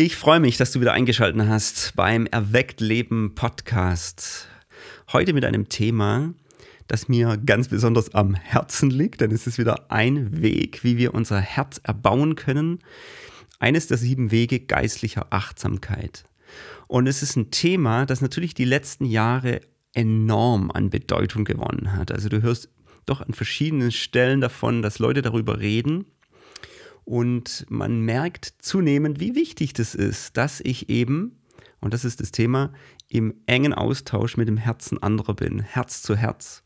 Ich freue mich, dass du wieder eingeschaltet hast beim Erweckt Leben Podcast. Heute mit einem Thema, das mir ganz besonders am Herzen liegt, denn es ist wieder ein Weg, wie wir unser Herz erbauen können. Eines der sieben Wege geistlicher Achtsamkeit. Und es ist ein Thema, das natürlich die letzten Jahre enorm an Bedeutung gewonnen hat. Also du hörst doch an verschiedenen Stellen davon, dass Leute darüber reden. Und man merkt zunehmend, wie wichtig das ist, dass ich eben, und das ist das Thema, im engen Austausch mit dem Herzen anderer bin, Herz zu Herz.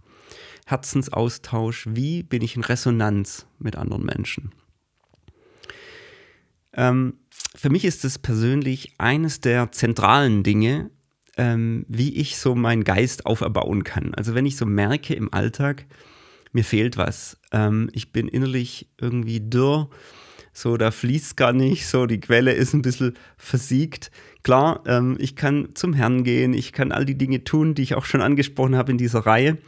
Herzensaustausch, wie bin ich in Resonanz mit anderen Menschen. Ähm, für mich ist es persönlich eines der zentralen Dinge, ähm, wie ich so meinen Geist auferbauen kann. Also wenn ich so merke im Alltag, mir fehlt was, ähm, ich bin innerlich irgendwie dürr, so da fließt gar nicht, so die Quelle ist ein bisschen versiegt. Klar, ähm, ich kann zum Herrn gehen, ich kann all die Dinge tun, die ich auch schon angesprochen habe in dieser Reihe.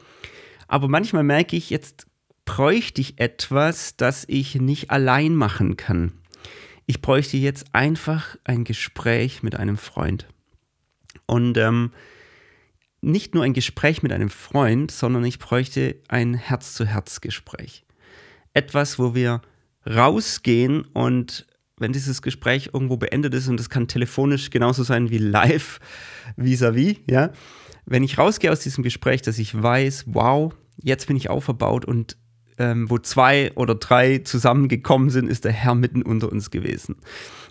Aber manchmal merke ich, jetzt bräuchte ich etwas, das ich nicht allein machen kann. Ich bräuchte jetzt einfach ein Gespräch mit einem Freund. Und ähm, nicht nur ein Gespräch mit einem Freund, sondern ich bräuchte ein Herz-zu-Herz-Gespräch. Etwas, wo wir rausgehen und wenn dieses Gespräch irgendwo beendet ist, und das kann telefonisch genauso sein wie live vis-à-vis, -vis, ja, wenn ich rausgehe aus diesem Gespräch, dass ich weiß, wow, jetzt bin ich auferbaut und ähm, wo zwei oder drei zusammengekommen sind, ist der Herr mitten unter uns gewesen.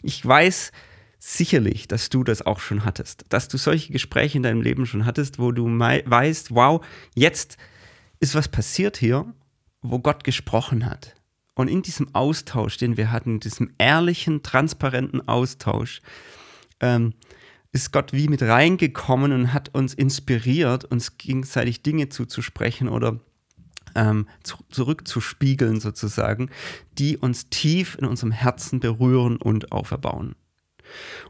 Ich weiß, sicherlich, dass du das auch schon hattest, dass du solche Gespräche in deinem Leben schon hattest, wo du weißt, wow, jetzt ist was passiert hier, wo Gott gesprochen hat. Und in diesem Austausch, den wir hatten, diesem ehrlichen, transparenten Austausch, ähm, ist Gott wie mit reingekommen und hat uns inspiriert, uns gegenseitig Dinge zuzusprechen oder ähm, zu, zurückzuspiegeln sozusagen, die uns tief in unserem Herzen berühren und auferbauen.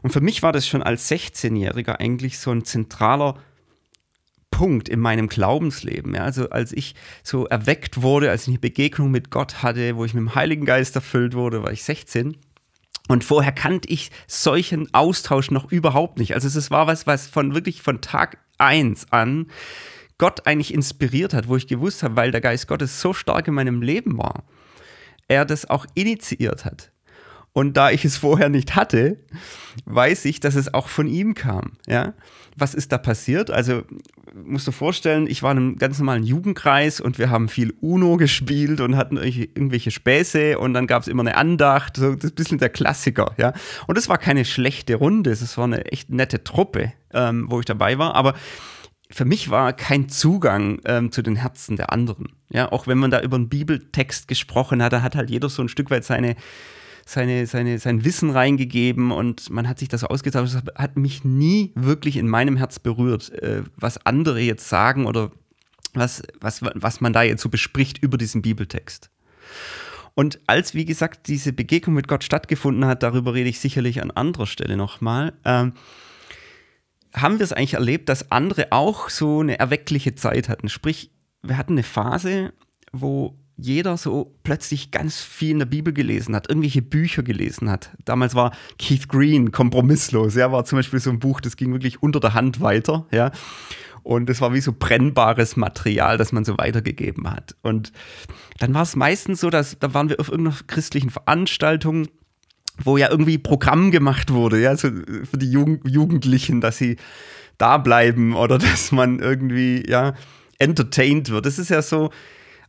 Und für mich war das schon als 16-Jähriger eigentlich so ein zentraler Punkt in meinem Glaubensleben. Ja, also als ich so erweckt wurde, als ich eine Begegnung mit Gott hatte, wo ich mit dem Heiligen Geist erfüllt wurde, war ich 16. Und vorher kannte ich solchen Austausch noch überhaupt nicht. Also es war was, was von wirklich von Tag 1 an Gott eigentlich inspiriert hat, wo ich gewusst habe, weil der Geist Gottes so stark in meinem Leben war, er das auch initiiert hat. Und da ich es vorher nicht hatte, weiß ich, dass es auch von ihm kam. Ja? Was ist da passiert? Also, musst du vorstellen, ich war in einem ganz normalen Jugendkreis und wir haben viel Uno gespielt und hatten irgendwelche Späße und dann gab es immer eine Andacht, so das ist ein bisschen der Klassiker, ja. Und es war keine schlechte Runde, es war eine echt nette Truppe, ähm, wo ich dabei war, aber für mich war kein Zugang ähm, zu den Herzen der anderen. Ja, auch wenn man da über einen Bibeltext gesprochen hat, da hat halt jeder so ein Stück weit seine seine, seine, sein Wissen reingegeben und man hat sich das ausgetauscht. Das hat mich nie wirklich in meinem Herz berührt, äh, was andere jetzt sagen oder was, was, was man da jetzt so bespricht über diesen Bibeltext. Und als, wie gesagt, diese Begegnung mit Gott stattgefunden hat, darüber rede ich sicherlich an anderer Stelle nochmal, ähm, haben wir es eigentlich erlebt, dass andere auch so eine erweckliche Zeit hatten. Sprich, wir hatten eine Phase, wo jeder so plötzlich ganz viel in der Bibel gelesen hat, irgendwelche Bücher gelesen hat. Damals war Keith Green kompromisslos. Er ja, war zum Beispiel so ein Buch, das ging wirklich unter der Hand weiter, ja. Und es war wie so brennbares Material, das man so weitergegeben hat. Und dann war es meistens so, dass da waren wir auf irgendeiner christlichen Veranstaltung, wo ja irgendwie Programm gemacht wurde, ja, so für die Jugend Jugendlichen, dass sie da bleiben oder dass man irgendwie, ja, entertained wird. Das ist ja so,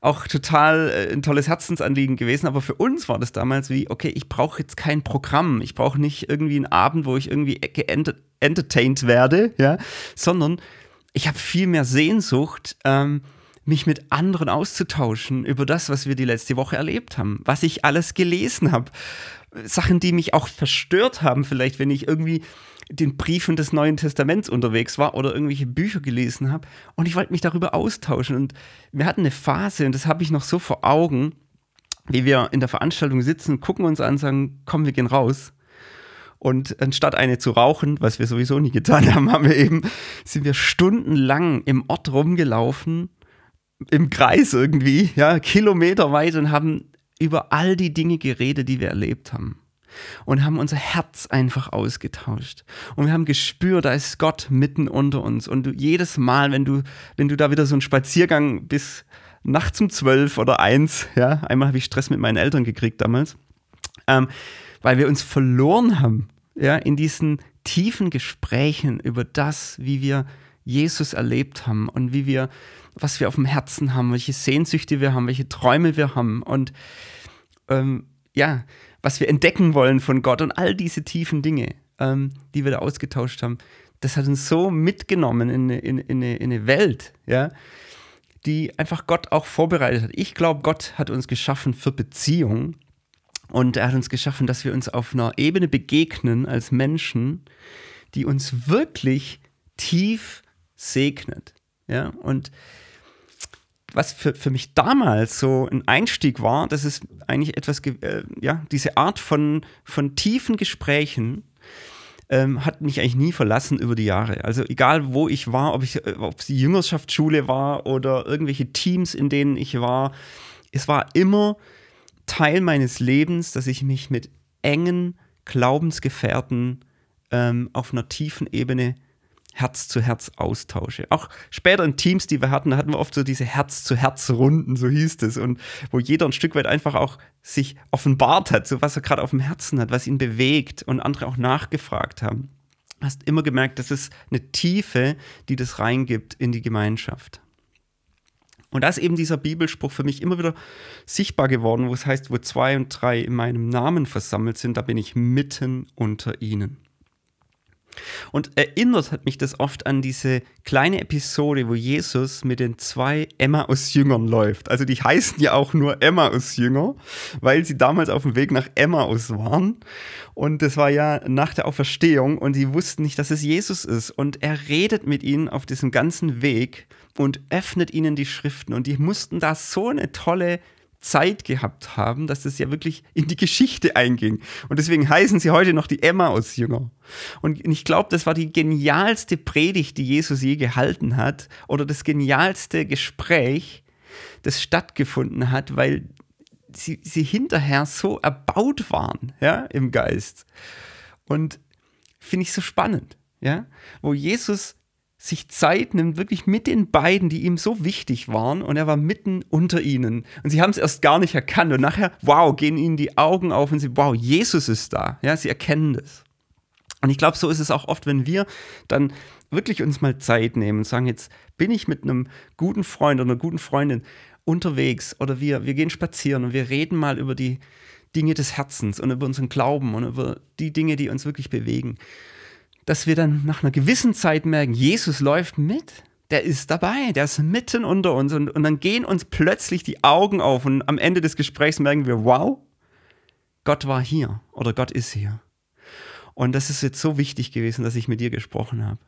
auch total äh, ein tolles Herzensanliegen gewesen. Aber für uns war das damals wie, okay, ich brauche jetzt kein Programm. Ich brauche nicht irgendwie einen Abend, wo ich irgendwie entertained werde, ja, sondern ich habe viel mehr Sehnsucht, ähm, mich mit anderen auszutauschen über das, was wir die letzte Woche erlebt haben, was ich alles gelesen habe. Sachen, die mich auch verstört haben, vielleicht, wenn ich irgendwie den Briefen des Neuen Testaments unterwegs war oder irgendwelche Bücher gelesen habe und ich wollte mich darüber austauschen. Und wir hatten eine Phase, und das habe ich noch so vor Augen, wie wir in der Veranstaltung sitzen, gucken uns an, sagen, komm, wir gehen raus. Und anstatt eine zu rauchen, was wir sowieso nie getan haben, haben wir eben, sind wir stundenlang im Ort rumgelaufen, im Kreis irgendwie, ja, kilometerweit und haben über all die Dinge geredet, die wir erlebt haben. Und haben unser Herz einfach ausgetauscht. Und wir haben gespürt, da ist Gott mitten unter uns. Und du, jedes Mal, wenn du, wenn du da wieder so einen Spaziergang bis nachts um zwölf oder eins, ja, einmal habe ich Stress mit meinen Eltern gekriegt damals, ähm, weil wir uns verloren haben, ja, in diesen tiefen Gesprächen über das, wie wir Jesus erlebt haben und wie wir, was wir auf dem Herzen haben, welche Sehnsüchte wir haben, welche Träume wir haben und ähm, ja, was wir entdecken wollen von Gott und all diese tiefen Dinge, ähm, die wir da ausgetauscht haben, das hat uns so mitgenommen in, in, in, in eine Welt, ja, die einfach Gott auch vorbereitet hat. Ich glaube, Gott hat uns geschaffen für Beziehung und er hat uns geschaffen, dass wir uns auf einer Ebene begegnen als Menschen, die uns wirklich tief segnet. Ja, und was für, für mich damals so ein Einstieg war, das ist eigentlich etwas, äh, ja, diese Art von, von tiefen Gesprächen ähm, hat mich eigentlich nie verlassen über die Jahre. Also egal wo ich war, ob ich, äh, ob es die Jüngerschaftsschule war oder irgendwelche Teams, in denen ich war, es war immer Teil meines Lebens, dass ich mich mit engen Glaubensgefährten ähm, auf einer tiefen Ebene Herz zu Herz austausche. Auch später in Teams, die wir hatten, da hatten wir oft so diese Herz-zu-Herz-Runden, so hieß es, und wo jeder ein Stück weit einfach auch sich offenbart hat, so was er gerade auf dem Herzen hat, was ihn bewegt und andere auch nachgefragt haben. Hast immer gemerkt, das ist eine Tiefe, die das reingibt in die Gemeinschaft. Und da ist eben dieser Bibelspruch für mich immer wieder sichtbar geworden, wo es heißt, wo zwei und drei in meinem Namen versammelt sind, da bin ich mitten unter ihnen. Und erinnert hat mich das oft an diese kleine Episode, wo Jesus mit den zwei Emmaus-Jüngern läuft. Also die heißen ja auch nur Emmaus-Jünger, weil sie damals auf dem Weg nach Emmaus waren. Und das war ja nach der Auferstehung und sie wussten nicht, dass es Jesus ist. Und er redet mit ihnen auf diesem ganzen Weg und öffnet ihnen die Schriften. Und die mussten da so eine tolle Zeit gehabt haben, dass das ja wirklich in die Geschichte einging. Und deswegen heißen sie heute noch die Emmaus-Jünger. Und ich glaube, das war die genialste Predigt, die Jesus je gehalten hat, oder das genialste Gespräch, das stattgefunden hat, weil sie, sie hinterher so erbaut waren, ja, im Geist. Und finde ich so spannend, ja, wo Jesus sich Zeit nimmt, wirklich mit den beiden, die ihm so wichtig waren, und er war mitten unter ihnen. Und sie haben es erst gar nicht erkannt. Und nachher, wow, gehen ihnen die Augen auf und sie, wow, Jesus ist da. Ja, sie erkennen das. Und ich glaube, so ist es auch oft, wenn wir dann wirklich uns mal Zeit nehmen und sagen, jetzt bin ich mit einem guten Freund oder einer guten Freundin unterwegs oder wir, wir gehen spazieren und wir reden mal über die Dinge des Herzens und über unseren Glauben und über die Dinge, die uns wirklich bewegen dass wir dann nach einer gewissen Zeit merken, Jesus läuft mit. Der ist dabei, der ist mitten unter uns. Und, und dann gehen uns plötzlich die Augen auf und am Ende des Gesprächs merken wir, wow, Gott war hier oder Gott ist hier. Und das ist jetzt so wichtig gewesen, dass ich mit dir gesprochen habe.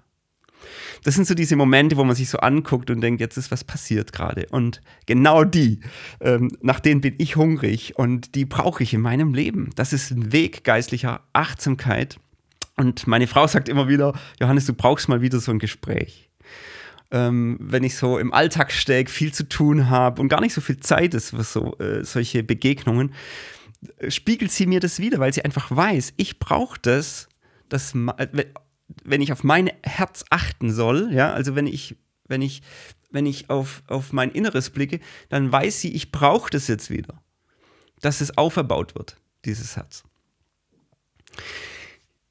Das sind so diese Momente, wo man sich so anguckt und denkt, jetzt ist was passiert gerade. Und genau die, ähm, nach denen bin ich hungrig und die brauche ich in meinem Leben. Das ist ein Weg geistlicher Achtsamkeit und meine Frau sagt immer wieder, Johannes, du brauchst mal wieder so ein Gespräch. Ähm, wenn ich so im Alltag stecke, viel zu tun habe und gar nicht so viel Zeit ist für so, äh, solche Begegnungen, äh, spiegelt sie mir das wieder, weil sie einfach weiß, ich brauche das, dass, äh, wenn ich auf mein Herz achten soll, ja, also wenn ich, wenn ich, wenn ich auf, auf mein Inneres blicke, dann weiß sie, ich brauche das jetzt wieder, dass es auferbaut wird, dieses Herz.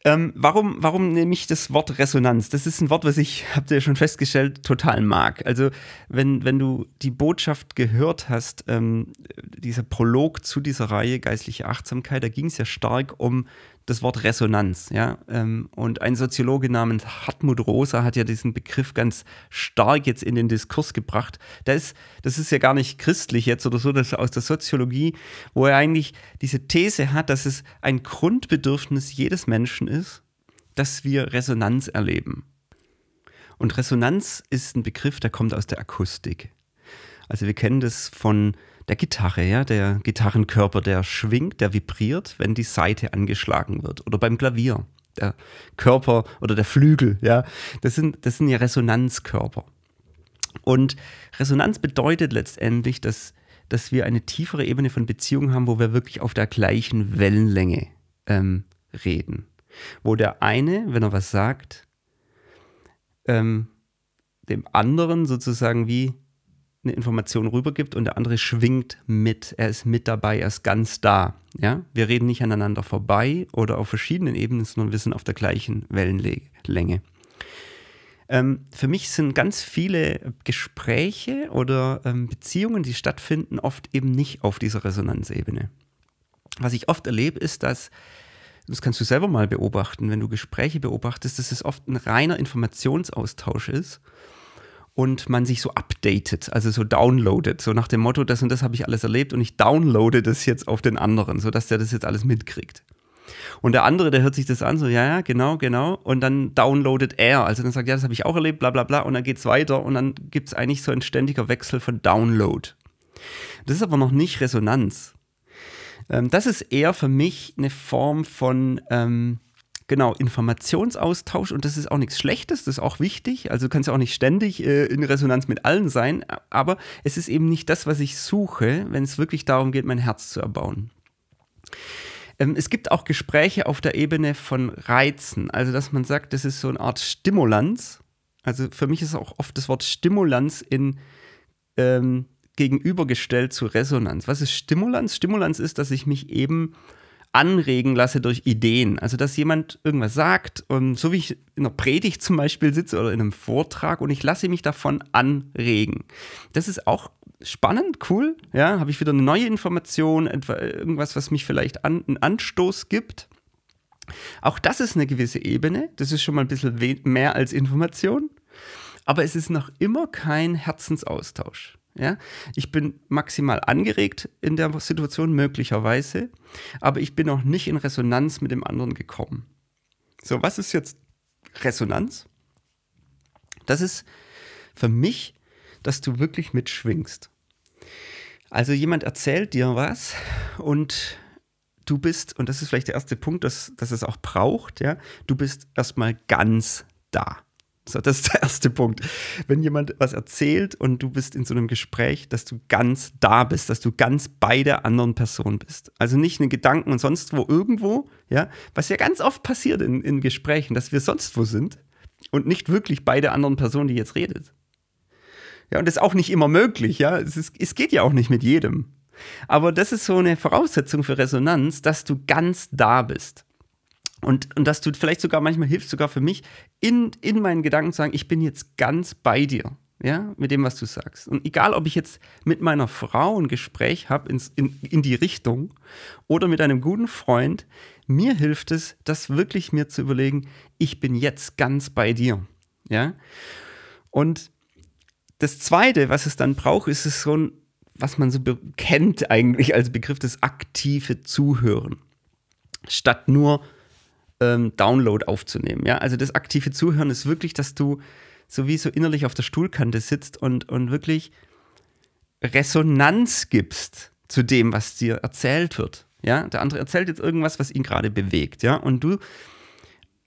Ähm, warum, warum nehme ich das Wort Resonanz? Das ist ein Wort, was ich, habt ihr schon festgestellt, total mag. Also, wenn, wenn du die Botschaft gehört hast, ähm, dieser Prolog zu dieser Reihe Geistliche Achtsamkeit, da ging es ja stark um das Wort Resonanz. Ja? Ähm, und ein Soziologe namens Hartmut Rosa hat ja diesen Begriff ganz stark jetzt in den Diskurs gebracht. Das ist, das ist ja gar nicht christlich jetzt oder so, das ist aus der Soziologie, wo er eigentlich diese These hat, dass es ein Grundbedürfnis jedes Menschen ist, dass wir Resonanz erleben. Und Resonanz ist ein Begriff, der kommt aus der Akustik. Also wir kennen das von der Gitarre, ja, der Gitarrenkörper, der schwingt, der vibriert, wenn die Saite angeschlagen wird. Oder beim Klavier, der Körper oder der Flügel, ja, das sind, das sind ja Resonanzkörper. Und Resonanz bedeutet letztendlich, dass, dass wir eine tiefere Ebene von Beziehung haben, wo wir wirklich auf der gleichen Wellenlänge ähm, reden. Wo der eine, wenn er was sagt, ähm, dem anderen sozusagen wie eine Information rübergibt und der andere schwingt mit. Er ist mit dabei, er ist ganz da. Ja? Wir reden nicht aneinander vorbei oder auf verschiedenen Ebenen, sondern wir sind auf der gleichen Wellenlänge. Ähm, für mich sind ganz viele Gespräche oder ähm, Beziehungen, die stattfinden, oft eben nicht auf dieser Resonanzebene. Was ich oft erlebe, ist, dass das kannst du selber mal beobachten, wenn du Gespräche beobachtest, dass es oft ein reiner Informationsaustausch ist und man sich so updatet, also so downloadet, so nach dem Motto, das und das habe ich alles erlebt und ich downloade das jetzt auf den anderen, sodass der das jetzt alles mitkriegt. Und der andere, der hört sich das an, so, ja, ja, genau, genau. Und dann downloadet er. Also dann sagt, ja, das habe ich auch erlebt, bla, bla, bla. Und dann geht es weiter und dann gibt es eigentlich so ein ständiger Wechsel von Download. Das ist aber noch nicht Resonanz. Ähm, das ist eher für mich eine Form von, ähm, genau, Informationsaustausch und das ist auch nichts Schlechtes, das ist auch wichtig. Also du kannst ja auch nicht ständig äh, in Resonanz mit allen sein, aber es ist eben nicht das, was ich suche, wenn es wirklich darum geht, mein Herz zu erbauen. Ähm, es gibt auch Gespräche auf der Ebene von Reizen, also dass man sagt, das ist so eine Art Stimulanz. Also für mich ist auch oft das Wort Stimulanz in ähm, gegenübergestellt zu Resonanz. Was ist Stimulanz? Stimulanz ist, dass ich mich eben anregen lasse durch Ideen. Also, dass jemand irgendwas sagt und so wie ich in einer Predigt zum Beispiel sitze oder in einem Vortrag und ich lasse mich davon anregen. Das ist auch spannend, cool. Ja, habe ich wieder eine neue Information, etwa irgendwas, was mich vielleicht an, einen Anstoß gibt. Auch das ist eine gewisse Ebene. Das ist schon mal ein bisschen mehr als Information. Aber es ist noch immer kein Herzensaustausch. Ja? Ich bin maximal angeregt in der Situation, möglicherweise, aber ich bin noch nicht in Resonanz mit dem anderen gekommen. So, was ist jetzt Resonanz? Das ist für mich, dass du wirklich mitschwingst. Also jemand erzählt dir was und du bist, und das ist vielleicht der erste Punkt, dass, dass es auch braucht, ja, du bist erstmal ganz da. So, das ist der erste Punkt. Wenn jemand was erzählt und du bist in so einem Gespräch, dass du ganz da bist, dass du ganz bei der anderen Person bist. Also nicht in Gedanken und sonst wo irgendwo, ja, was ja ganz oft passiert in, in Gesprächen, dass wir sonst wo sind und nicht wirklich bei der anderen Person, die jetzt redet. Ja, und das ist auch nicht immer möglich, ja. Es, ist, es geht ja auch nicht mit jedem. Aber das ist so eine Voraussetzung für Resonanz, dass du ganz da bist. Und, und dass du vielleicht sogar manchmal hilfst, sogar für mich, in, in meinen Gedanken zu sagen, ich bin jetzt ganz bei dir, ja, mit dem, was du sagst. Und egal, ob ich jetzt mit meiner Frau ein Gespräch habe in, in die Richtung oder mit einem guten Freund, mir hilft es, das wirklich mir zu überlegen, ich bin jetzt ganz bei dir, ja. Und das Zweite, was es dann braucht, ist es so ein, was man so kennt eigentlich als Begriff, das aktive Zuhören. Statt nur ähm, Download aufzunehmen. Ja? Also das aktive Zuhören ist wirklich, dass du so wie so innerlich auf der Stuhlkante sitzt und, und wirklich Resonanz gibst zu dem, was dir erzählt wird. Ja? Der andere erzählt jetzt irgendwas, was ihn gerade bewegt. Ja? Und du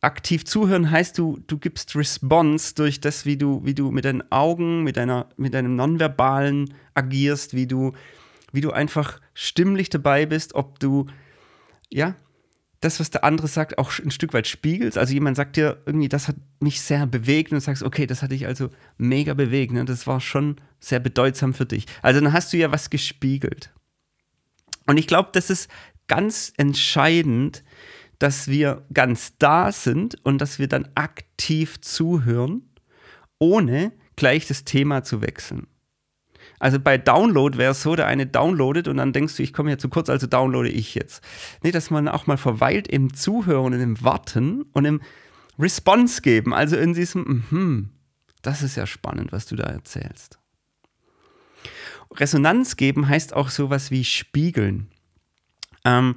aktiv zuhören heißt, du, du gibst Response durch das, wie du, wie du mit deinen Augen, mit, deiner, mit deinem Nonverbalen agierst, wie du, wie du einfach stimmlich dabei bist, ob du, ja, das, was der andere sagt, auch ein Stück weit spiegelst. Also jemand sagt dir irgendwie, das hat mich sehr bewegt und du sagst, okay, das hat dich also mega bewegt. Ne? Das war schon sehr bedeutsam für dich. Also dann hast du ja was gespiegelt. Und ich glaube, das ist ganz entscheidend, dass wir ganz da sind und dass wir dann aktiv zuhören, ohne gleich das Thema zu wechseln. Also bei Download wäre es so, der eine downloadet und dann denkst du, ich komme hier zu kurz, also downloade ich jetzt. Nee, dass man auch mal verweilt im Zuhören und im Warten und im Response geben, also in diesem, mhm, das ist ja spannend, was du da erzählst. Resonanz geben heißt auch sowas wie spiegeln. Ähm,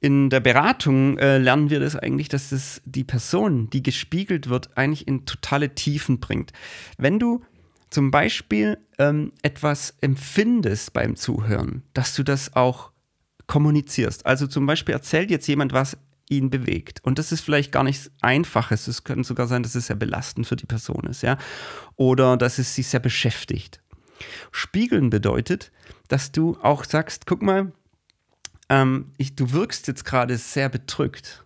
in der Beratung äh, lernen wir das eigentlich, dass es die Person, die gespiegelt wird, eigentlich in totale Tiefen bringt. Wenn du zum Beispiel ähm, etwas empfindest beim Zuhören, dass du das auch kommunizierst. Also zum Beispiel erzählt jetzt jemand, was ihn bewegt. Und das ist vielleicht gar nichts Einfaches. Es könnte sogar sein, dass es sehr belastend für die Person ist, ja. Oder dass es sie sehr beschäftigt. Spiegeln bedeutet, dass du auch sagst, guck mal, ähm, ich, du wirkst jetzt gerade sehr bedrückt.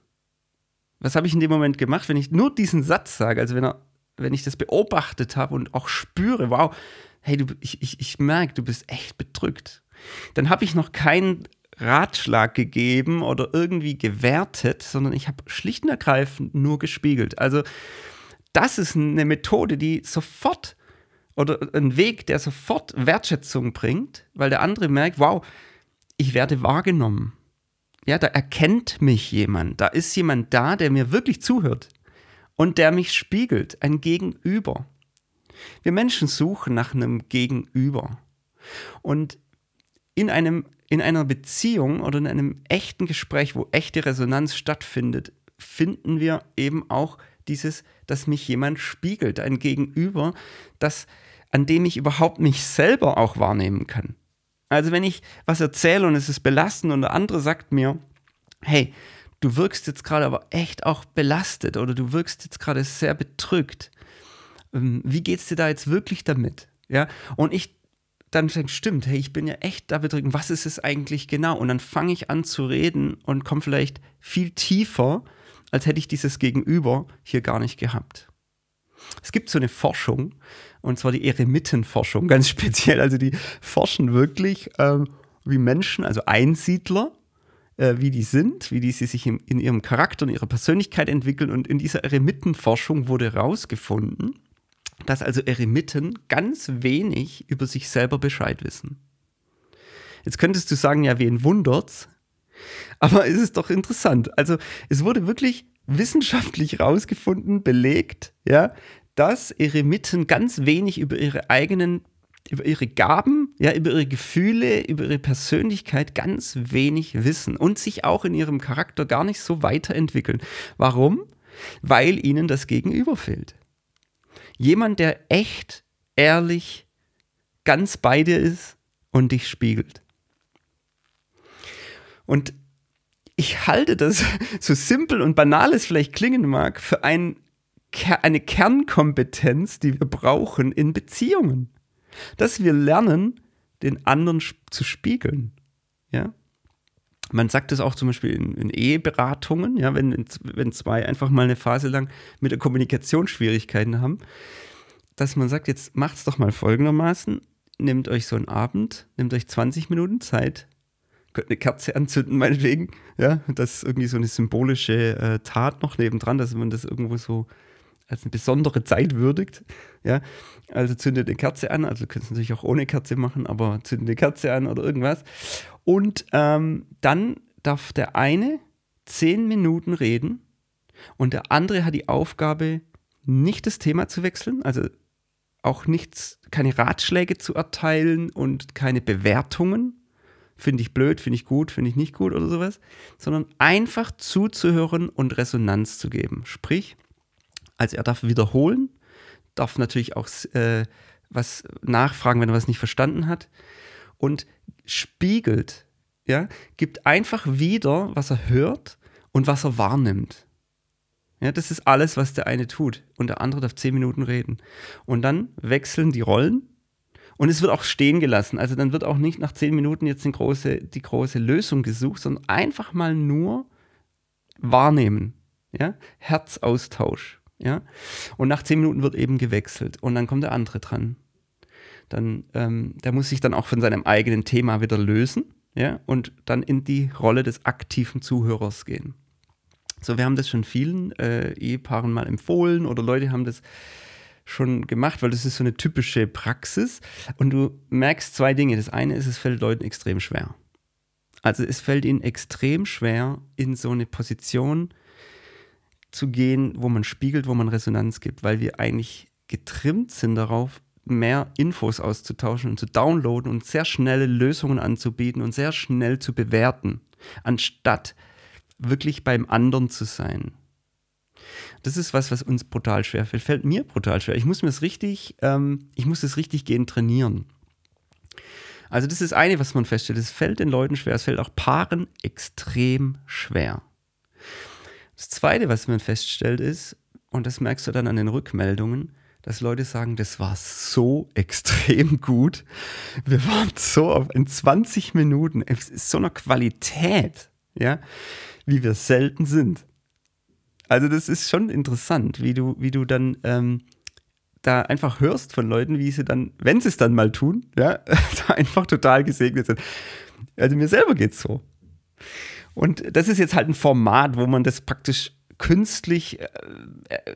Was habe ich in dem Moment gemacht, wenn ich nur diesen Satz sage, also wenn, er, wenn ich das beobachtet habe und auch spüre, wow, hey, du, ich, ich, ich merke, du bist echt bedrückt. Dann habe ich noch keinen Ratschlag gegeben oder irgendwie gewertet, sondern ich habe schlicht und ergreifend nur gespiegelt. Also das ist eine Methode, die sofort oder ein Weg, der sofort Wertschätzung bringt, weil der andere merkt, wow, ich werde wahrgenommen. Ja, da erkennt mich jemand. Da ist jemand da, der mir wirklich zuhört und der mich spiegelt, ein Gegenüber. Wir Menschen suchen nach einem Gegenüber. Und in, einem, in einer Beziehung oder in einem echten Gespräch, wo echte Resonanz stattfindet, finden wir eben auch dieses, dass mich jemand spiegelt, ein Gegenüber, das, an dem ich überhaupt mich selber auch wahrnehmen kann. Also wenn ich was erzähle und es ist belastend und der andere sagt mir, hey, du wirkst jetzt gerade aber echt auch belastet oder du wirkst jetzt gerade sehr bedrückt. Ähm, wie geht es dir da jetzt wirklich damit? Ja, und ich dann denke, stimmt, hey, ich bin ja echt da bedrückt. Was ist es eigentlich genau? Und dann fange ich an zu reden und komme vielleicht viel tiefer, als hätte ich dieses Gegenüber hier gar nicht gehabt. Es gibt so eine Forschung, und zwar die Eremitenforschung, ganz speziell. Also die forschen wirklich, ähm, wie Menschen, also Einsiedler, äh, wie die sind, wie die sie sich in, in ihrem Charakter und ihrer Persönlichkeit entwickeln. Und in dieser Eremitenforschung wurde herausgefunden, dass also Eremiten ganz wenig über sich selber Bescheid wissen. Jetzt könntest du sagen, ja, wen wundert's? Aber es ist doch interessant. Also es wurde wirklich wissenschaftlich herausgefunden, belegt, ja, dass Eremiten ganz wenig über ihre eigenen, über ihre Gaben, ja, über ihre Gefühle, über ihre Persönlichkeit ganz wenig wissen und sich auch in ihrem Charakter gar nicht so weiterentwickeln. Warum? Weil ihnen das Gegenüber fehlt. Jemand, der echt, ehrlich, ganz bei dir ist und dich spiegelt. Und ich halte das, so simpel und banal es vielleicht klingen mag, für ein eine Kernkompetenz, die wir brauchen in Beziehungen. Dass wir lernen, den anderen zu spiegeln. Ja? Man sagt das auch zum Beispiel in, in Eheberatungen, ja, wenn, wenn zwei einfach mal eine Phase lang mit der Kommunikation Schwierigkeiten haben, dass man sagt, jetzt macht es doch mal folgendermaßen, nehmt euch so einen Abend, nehmt euch 20 Minuten Zeit, könnt eine Kerze anzünden, meinetwegen, ja, das ist irgendwie so eine symbolische äh, Tat noch nebendran, dass man das irgendwo so als eine besondere Zeit würdigt. Ja? Also zündet eine Kerze an, also könnt es natürlich auch ohne Kerze machen, aber zündet eine Kerze an oder irgendwas. Und ähm, dann darf der eine zehn Minuten reden und der andere hat die Aufgabe, nicht das Thema zu wechseln, also auch nichts, keine Ratschläge zu erteilen und keine Bewertungen. Finde ich blöd, finde ich gut, finde ich nicht gut oder sowas, sondern einfach zuzuhören und Resonanz zu geben. Sprich, also er darf wiederholen, darf natürlich auch äh, was nachfragen, wenn er was nicht verstanden hat und spiegelt, ja, gibt einfach wieder, was er hört und was er wahrnimmt. Ja, das ist alles, was der eine tut. Und der andere darf zehn Minuten reden. Und dann wechseln die Rollen und es wird auch stehen gelassen. Also dann wird auch nicht nach zehn Minuten jetzt große, die große Lösung gesucht, sondern einfach mal nur wahrnehmen. Ja? Herzaustausch. Ja? Und nach zehn Minuten wird eben gewechselt und dann kommt der andere dran. Dann, ähm, der muss sich dann auch von seinem eigenen Thema wieder lösen ja? und dann in die Rolle des aktiven Zuhörers gehen. So, wir haben das schon vielen äh, Ehepaaren mal empfohlen oder Leute haben das schon gemacht, weil das ist so eine typische Praxis. Und du merkst zwei Dinge. Das eine ist, es fällt Leuten extrem schwer. Also es fällt ihnen extrem schwer, in so eine Position zu gehen, wo man spiegelt, wo man Resonanz gibt, weil wir eigentlich getrimmt sind darauf, mehr Infos auszutauschen und zu downloaden und sehr schnelle Lösungen anzubieten und sehr schnell zu bewerten, anstatt wirklich beim anderen zu sein. Das ist was, was uns brutal schwer fällt. Fällt mir brutal schwer. Ich muss mir das richtig, ähm, ich muss das richtig gehen trainieren. Also das ist eine, was man feststellt. Es fällt den Leuten schwer. Es fällt auch Paaren extrem schwer. Das Zweite, was man feststellt, ist, und das merkst du dann an den Rückmeldungen, dass Leute sagen, das war so extrem gut. Wir waren so in 20 Minuten, es ist so eine Qualität, ja, wie wir selten sind. Also das ist schon interessant, wie du, wie du dann ähm, da einfach hörst von Leuten, wie sie dann, wenn sie es dann mal tun, ja, einfach total gesegnet sind. Also mir selber geht es so. Und das ist jetzt halt ein Format, wo man das praktisch künstlich äh,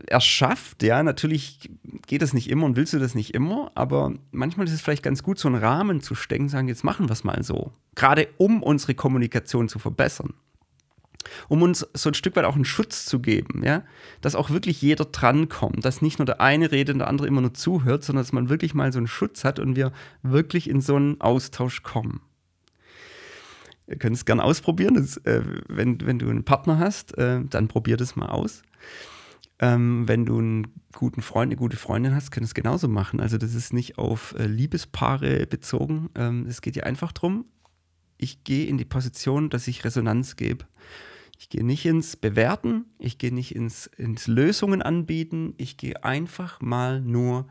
erschafft. Ja, natürlich geht das nicht immer und willst du das nicht immer, aber manchmal ist es vielleicht ganz gut, so einen Rahmen zu stecken, sagen, jetzt machen wir es mal so. Gerade um unsere Kommunikation zu verbessern. Um uns so ein Stück weit auch einen Schutz zu geben, ja, dass auch wirklich jeder drankommt, dass nicht nur der eine redet und der andere immer nur zuhört, sondern dass man wirklich mal so einen Schutz hat und wir wirklich in so einen Austausch kommen. Ihr könnt es gerne ausprobieren. Das, äh, wenn, wenn du einen Partner hast, äh, dann probier das mal aus. Ähm, wenn du einen guten Freund, eine gute Freundin hast, kannst du es genauso machen. Also das ist nicht auf äh, Liebespaare bezogen. Ähm, es geht ja einfach darum, ich gehe in die Position, dass ich Resonanz gebe. Ich gehe nicht ins Bewerten, ich gehe nicht ins, ins Lösungen anbieten, ich gehe einfach mal nur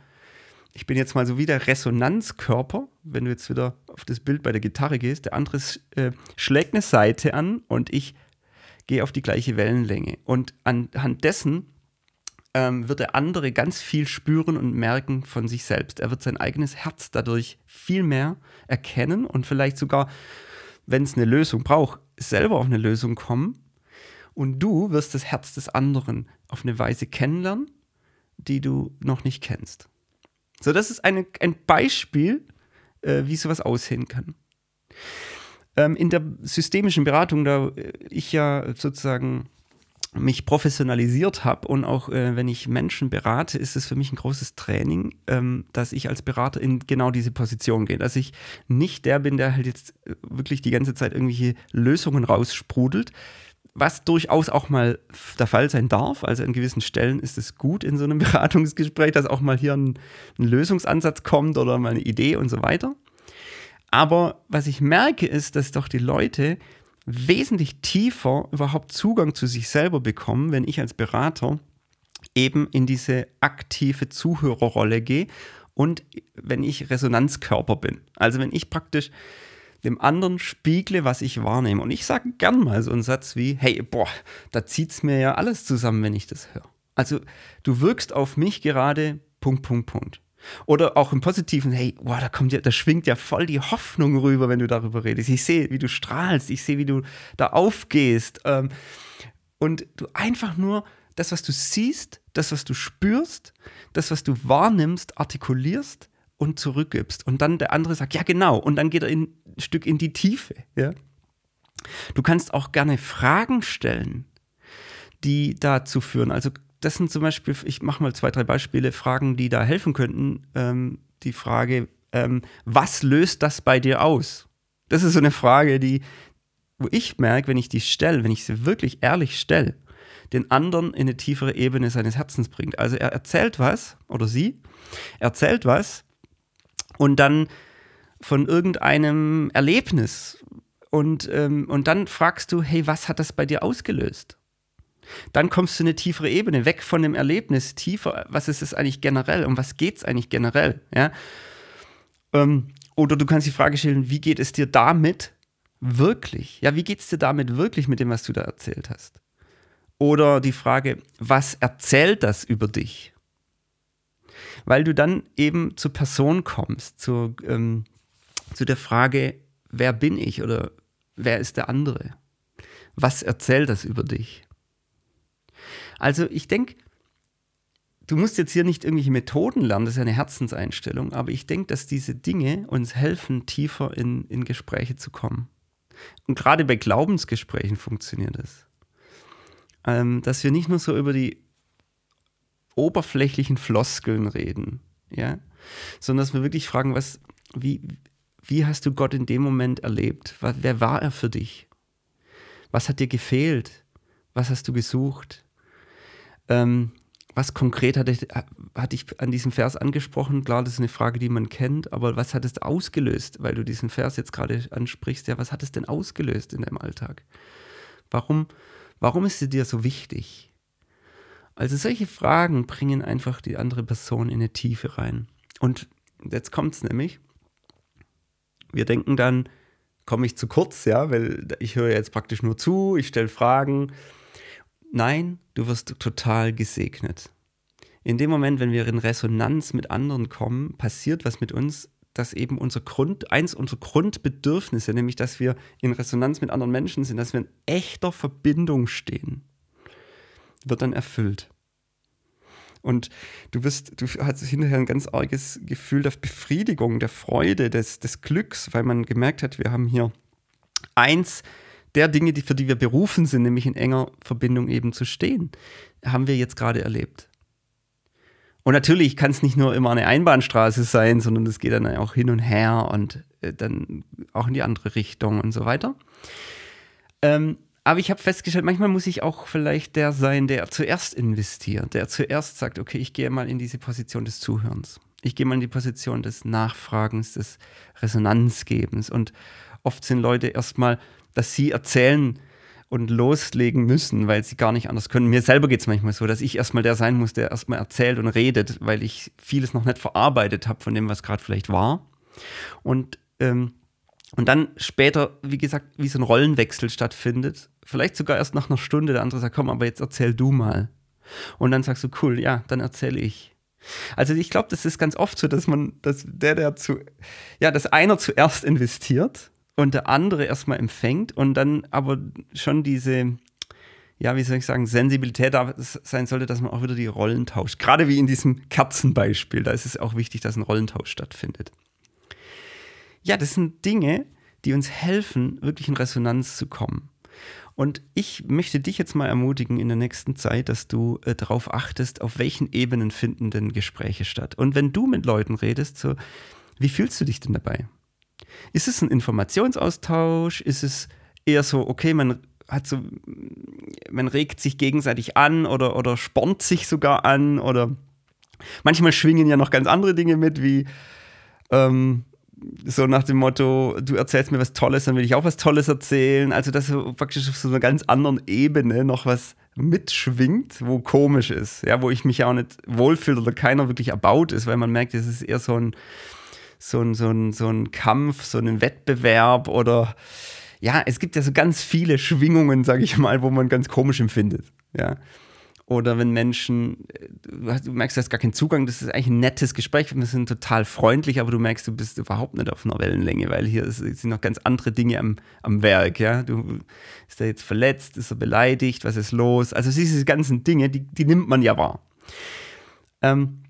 ich bin jetzt mal so wie der Resonanzkörper, wenn du jetzt wieder auf das Bild bei der Gitarre gehst, der andere äh, schlägt eine Seite an und ich gehe auf die gleiche Wellenlänge. Und anhand dessen ähm, wird der andere ganz viel spüren und merken von sich selbst. Er wird sein eigenes Herz dadurch viel mehr erkennen und vielleicht sogar, wenn es eine Lösung braucht, selber auf eine Lösung kommen. Und du wirst das Herz des anderen auf eine Weise kennenlernen, die du noch nicht kennst. So, das ist eine, ein Beispiel, äh, wie sowas aussehen kann. Ähm, in der systemischen Beratung, da äh, ich ja sozusagen mich professionalisiert habe und auch äh, wenn ich Menschen berate, ist es für mich ein großes Training, ähm, dass ich als Berater in genau diese Position gehe. Dass ich nicht der bin, der halt jetzt äh, wirklich die ganze Zeit irgendwelche Lösungen raussprudelt, was durchaus auch mal der Fall sein darf. Also an gewissen Stellen ist es gut in so einem Beratungsgespräch, dass auch mal hier ein, ein Lösungsansatz kommt oder mal eine Idee und so weiter. Aber was ich merke, ist, dass doch die Leute wesentlich tiefer überhaupt Zugang zu sich selber bekommen, wenn ich als Berater eben in diese aktive Zuhörerrolle gehe und wenn ich Resonanzkörper bin. Also wenn ich praktisch dem anderen spiegle, was ich wahrnehme. Und ich sage gern mal so einen Satz wie, hey, boah, da zieht es mir ja alles zusammen, wenn ich das höre. Also du wirkst auf mich gerade, Punkt, Punkt, Punkt. Oder auch im Positiven, hey, boah, da kommt ja, da schwingt ja voll die Hoffnung rüber, wenn du darüber redest. Ich sehe, wie du strahlst, ich sehe, wie du da aufgehst. Ähm, und du einfach nur das, was du siehst, das, was du spürst, das, was du wahrnimmst, artikulierst und zurückgibst. Und dann der andere sagt, ja genau, und dann geht er in, ein Stück in die Tiefe. Ja? Du kannst auch gerne Fragen stellen, die dazu führen. Also das sind zum Beispiel, ich mache mal zwei, drei Beispiele, Fragen, die da helfen könnten. Ähm, die Frage, ähm, was löst das bei dir aus? Das ist so eine Frage, die, wo ich merke, wenn ich die stelle, wenn ich sie wirklich ehrlich stelle, den anderen in eine tiefere Ebene seines Herzens bringt. Also er erzählt was, oder sie erzählt was, und dann von irgendeinem Erlebnis. Und, ähm, und dann fragst du, hey, was hat das bei dir ausgelöst? Dann kommst du in eine tiefere Ebene, weg von dem Erlebnis, tiefer, was ist es eigentlich generell, um was geht es eigentlich generell? Ja? Ähm, oder du kannst die Frage stellen, wie geht es dir damit wirklich? Ja, wie geht es dir damit wirklich mit dem, was du da erzählt hast? Oder die Frage, was erzählt das über dich? Weil du dann eben zur Person kommst, zu, ähm, zu der Frage, wer bin ich oder wer ist der andere? Was erzählt das über dich? Also ich denke, du musst jetzt hier nicht irgendwelche Methoden lernen, das ist ja eine Herzenseinstellung, aber ich denke, dass diese Dinge uns helfen, tiefer in, in Gespräche zu kommen. Und gerade bei Glaubensgesprächen funktioniert das. Ähm, dass wir nicht nur so über die oberflächlichen Floskeln reden, ja, sondern dass wir wirklich fragen, was, wie, wie hast du Gott in dem Moment erlebt? Wer war er für dich? Was hat dir gefehlt? Was hast du gesucht? Ähm, was konkret hat, ich, hat dich an diesem Vers angesprochen? Klar, das ist eine Frage, die man kennt, aber was hat es ausgelöst, weil du diesen Vers jetzt gerade ansprichst? Ja, was hat es denn ausgelöst in deinem Alltag? Warum, warum ist es dir so wichtig? Also solche Fragen bringen einfach die andere Person in eine Tiefe rein. Und jetzt kommt es nämlich. Wir denken dann, komme ich zu kurz, ja, weil ich höre jetzt praktisch nur zu, ich stelle Fragen. Nein, du wirst total gesegnet. In dem Moment, wenn wir in Resonanz mit anderen kommen, passiert was mit uns, dass eben unser Grund, eins unserer Grundbedürfnisse, nämlich dass wir in Resonanz mit anderen Menschen sind, dass wir in echter Verbindung stehen wird dann erfüllt. Und du wirst, du hast hinterher ein ganz arges Gefühl der Befriedigung, der Freude, des, des Glücks, weil man gemerkt hat, wir haben hier eins der Dinge, die, für die wir berufen sind, nämlich in enger Verbindung eben zu stehen, haben wir jetzt gerade erlebt. Und natürlich kann es nicht nur immer eine Einbahnstraße sein, sondern es geht dann auch hin und her und äh, dann auch in die andere Richtung und so weiter. Ähm, aber ich habe festgestellt, manchmal muss ich auch vielleicht der sein, der zuerst investiert, der zuerst sagt, okay, ich gehe mal in diese Position des Zuhörens. Ich gehe mal in die Position des Nachfragens, des Resonanzgebens. Und oft sind Leute erstmal, dass sie erzählen und loslegen müssen, weil sie gar nicht anders können. Mir selber geht es manchmal so, dass ich erstmal der sein muss, der erstmal erzählt und redet, weil ich vieles noch nicht verarbeitet habe von dem, was gerade vielleicht war. Und ähm, und dann später, wie gesagt, wie so ein Rollenwechsel stattfindet. Vielleicht sogar erst nach einer Stunde, der andere sagt, komm, aber jetzt erzähl du mal. Und dann sagst du, cool, ja, dann erzähle ich. Also ich glaube, das ist ganz oft so, dass man, dass der, der zu, ja, dass einer zuerst investiert und der andere erstmal empfängt und dann aber schon diese, ja, wie soll ich sagen, Sensibilität da sein sollte, dass man auch wieder die Rollen tauscht. Gerade wie in diesem Kerzenbeispiel, da ist es auch wichtig, dass ein Rollentausch stattfindet ja, das sind Dinge, die uns helfen, wirklich in Resonanz zu kommen. Und ich möchte dich jetzt mal ermutigen in der nächsten Zeit, dass du äh, darauf achtest, auf welchen Ebenen finden denn Gespräche statt. Und wenn du mit Leuten redest, so, wie fühlst du dich denn dabei? Ist es ein Informationsaustausch? Ist es eher so, okay, man hat so, man regt sich gegenseitig an oder, oder spornt sich sogar an oder manchmal schwingen ja noch ganz andere Dinge mit, wie ähm, so nach dem Motto, du erzählst mir was Tolles, dann will ich auch was Tolles erzählen. Also, dass praktisch auf so einer ganz anderen Ebene noch was mitschwingt, wo komisch ist, ja, wo ich mich ja auch nicht wohlfühle oder keiner wirklich erbaut ist, weil man merkt, es ist eher so ein, so ein, so ein, so ein Kampf, so ein Wettbewerb oder ja, es gibt ja so ganz viele Schwingungen, sage ich mal, wo man ganz komisch empfindet, ja. Oder wenn Menschen, du merkst, du hast gar keinen Zugang, das ist eigentlich ein nettes Gespräch, wir sind total freundlich, aber du merkst, du bist überhaupt nicht auf einer Wellenlänge, weil hier sind noch ganz andere Dinge am, am Werk, ja. Du, ist er jetzt verletzt, ist er beleidigt, was ist los? Also diese ganzen Dinge, die, die nimmt man ja wahr. Ähm,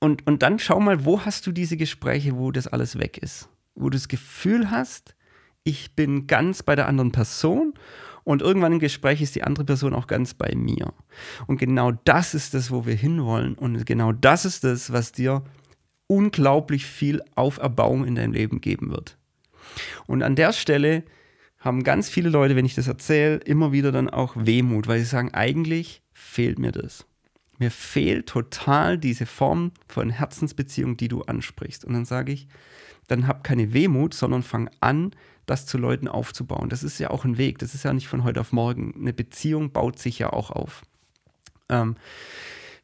und, und dann schau mal, wo hast du diese Gespräche, wo das alles weg ist? Wo du das Gefühl hast, ich bin ganz bei der anderen Person und irgendwann im Gespräch ist die andere Person auch ganz bei mir. Und genau das ist das, wo wir hinwollen. Und genau das ist das, was dir unglaublich viel Auferbauung in deinem Leben geben wird. Und an der Stelle haben ganz viele Leute, wenn ich das erzähle, immer wieder dann auch Wehmut, weil sie sagen, eigentlich fehlt mir das. Mir fehlt total diese Form von Herzensbeziehung, die du ansprichst. Und dann sage ich, dann hab keine Wehmut, sondern fang an, das zu Leuten aufzubauen. Das ist ja auch ein Weg, das ist ja nicht von heute auf morgen. Eine Beziehung baut sich ja auch auf. Ähm,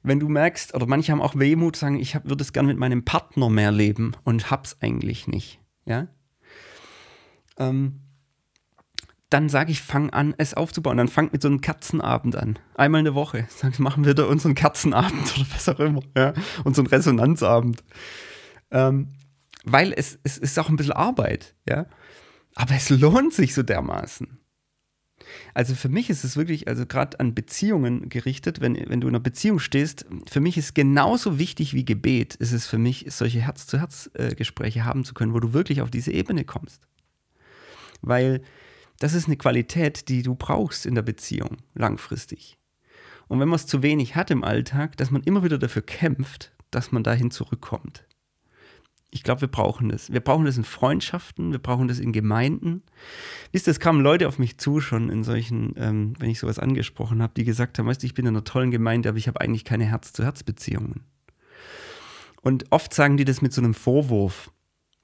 wenn du merkst, oder manche haben auch Wehmut, sagen, ich würde es gern mit meinem Partner mehr leben und hab's eigentlich nicht, ja, ähm, dann sage ich, fang an, es aufzubauen. Dann fang mit so einem Kerzenabend an. Einmal in der Woche. Sag, machen wir da unseren Kerzenabend oder was auch immer. Ja? Unseren Resonanzabend. Ähm, weil es, es ist auch ein bisschen Arbeit. Ja? Aber es lohnt sich so dermaßen. Also für mich ist es wirklich, also gerade an Beziehungen gerichtet, wenn, wenn du in einer Beziehung stehst, für mich ist genauso wichtig wie Gebet, ist es für mich, solche Herz-zu-Herz-Gespräche haben zu können, wo du wirklich auf diese Ebene kommst. Weil das ist eine Qualität, die du brauchst in der Beziehung langfristig. Und wenn man es zu wenig hat im Alltag, dass man immer wieder dafür kämpft, dass man dahin zurückkommt ich glaube, wir brauchen das. Wir brauchen das in Freundschaften, wir brauchen das in Gemeinden. Wisst ihr, es kamen Leute auf mich zu, schon in solchen, ähm, wenn ich sowas angesprochen habe, die gesagt haben, weißt du, ich bin in einer tollen Gemeinde, aber ich habe eigentlich keine Herz-zu-Herz-Beziehungen. Und oft sagen die das mit so einem Vorwurf,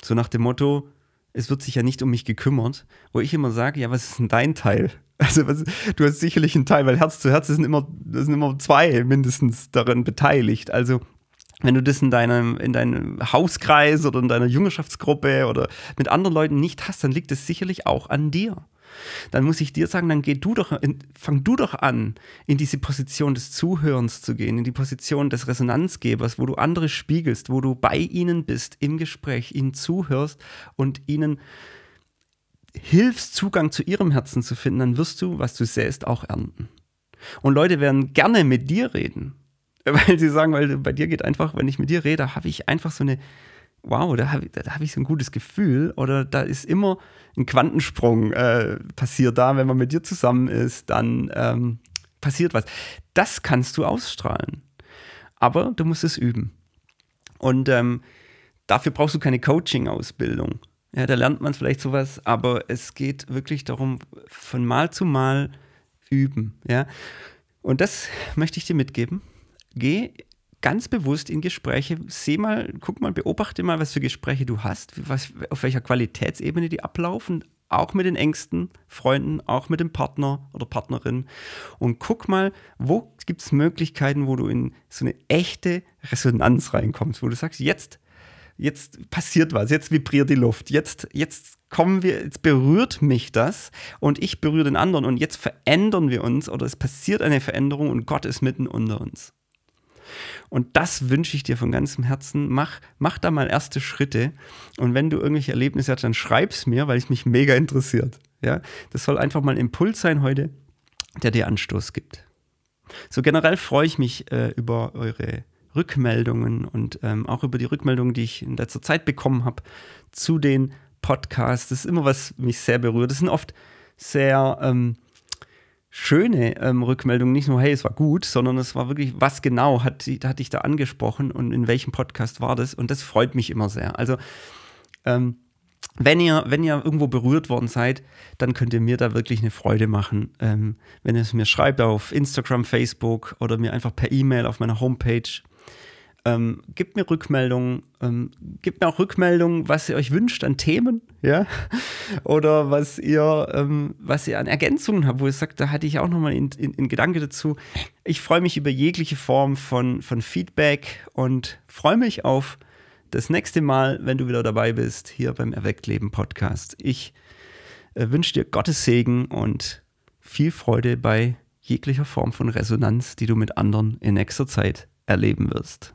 so nach dem Motto, es wird sich ja nicht um mich gekümmert, wo ich immer sage, ja, was ist denn dein Teil? Also was, du hast sicherlich einen Teil, weil Herz zu Herz sind immer, sind immer zwei mindestens daran beteiligt. Also wenn du das in deinem, in deinem Hauskreis oder in deiner Jüngerschaftsgruppe oder mit anderen Leuten nicht hast, dann liegt es sicherlich auch an dir. Dann muss ich dir sagen, dann geh du doch, fang du doch an, in diese Position des Zuhörens zu gehen, in die Position des Resonanzgebers, wo du andere spiegelst, wo du bei ihnen bist im Gespräch, ihnen zuhörst und ihnen hilfst, Zugang zu ihrem Herzen zu finden, dann wirst du, was du säst, auch ernten. Und Leute werden gerne mit dir reden, weil sie sagen, weil bei dir geht einfach, wenn ich mit dir rede, habe ich einfach so eine, wow, da habe hab ich so ein gutes Gefühl oder da ist immer ein Quantensprung äh, passiert da, wenn man mit dir zusammen ist, dann ähm, passiert was. Das kannst du ausstrahlen, aber du musst es üben. Und ähm, dafür brauchst du keine Coaching-Ausbildung. Ja, da lernt man vielleicht sowas, aber es geht wirklich darum, von Mal zu Mal üben. Ja? Und das möchte ich dir mitgeben. Geh ganz bewusst in Gespräche, seh mal, guck mal, beobachte mal, was für Gespräche du hast, was, auf welcher Qualitätsebene die ablaufen, auch mit den engsten Freunden, auch mit dem Partner oder Partnerin. Und guck mal, wo gibt es Möglichkeiten, wo du in so eine echte Resonanz reinkommst, wo du sagst, jetzt jetzt passiert was, jetzt vibriert die Luft, jetzt, jetzt kommen wir, jetzt berührt mich das und ich berühre den anderen und jetzt verändern wir uns oder es passiert eine Veränderung und Gott ist mitten unter uns. Und das wünsche ich dir von ganzem Herzen. Mach, mach da mal erste Schritte. Und wenn du irgendwelche Erlebnisse hast, dann schreib es mir, weil es mich mega interessiert. Ja, das soll einfach mal ein Impuls sein heute, der dir Anstoß gibt. So generell freue ich mich äh, über eure Rückmeldungen und ähm, auch über die Rückmeldungen, die ich in letzter Zeit bekommen habe zu den Podcasts. Das ist immer was mich sehr berührt. Das sind oft sehr ähm, schöne ähm, Rückmeldungen. Nicht nur, hey, es war gut, sondern es war wirklich, was genau hat, hat dich da angesprochen und in welchem Podcast war das? Und das freut mich immer sehr. Also, ähm, wenn ihr, wenn ihr irgendwo berührt worden seid, dann könnt ihr mir da wirklich eine Freude machen. Ähm, wenn ihr es mir schreibt auf Instagram, Facebook oder mir einfach per E-Mail auf meiner Homepage ähm, gebt mir Rückmeldungen, ähm, gebt mir auch Rückmeldungen, was ihr euch wünscht an Themen, ja, oder was ihr, ähm, was ihr an Ergänzungen habt, wo ihr sagt, da hatte ich auch nochmal in, in, in Gedanke dazu. Ich freue mich über jegliche Form von, von Feedback und freue mich auf das nächste Mal, wenn du wieder dabei bist, hier beim Erwecktleben Podcast. Ich äh, wünsche dir Gottes Segen und viel Freude bei jeglicher Form von Resonanz, die du mit anderen in nächster Zeit erleben wirst.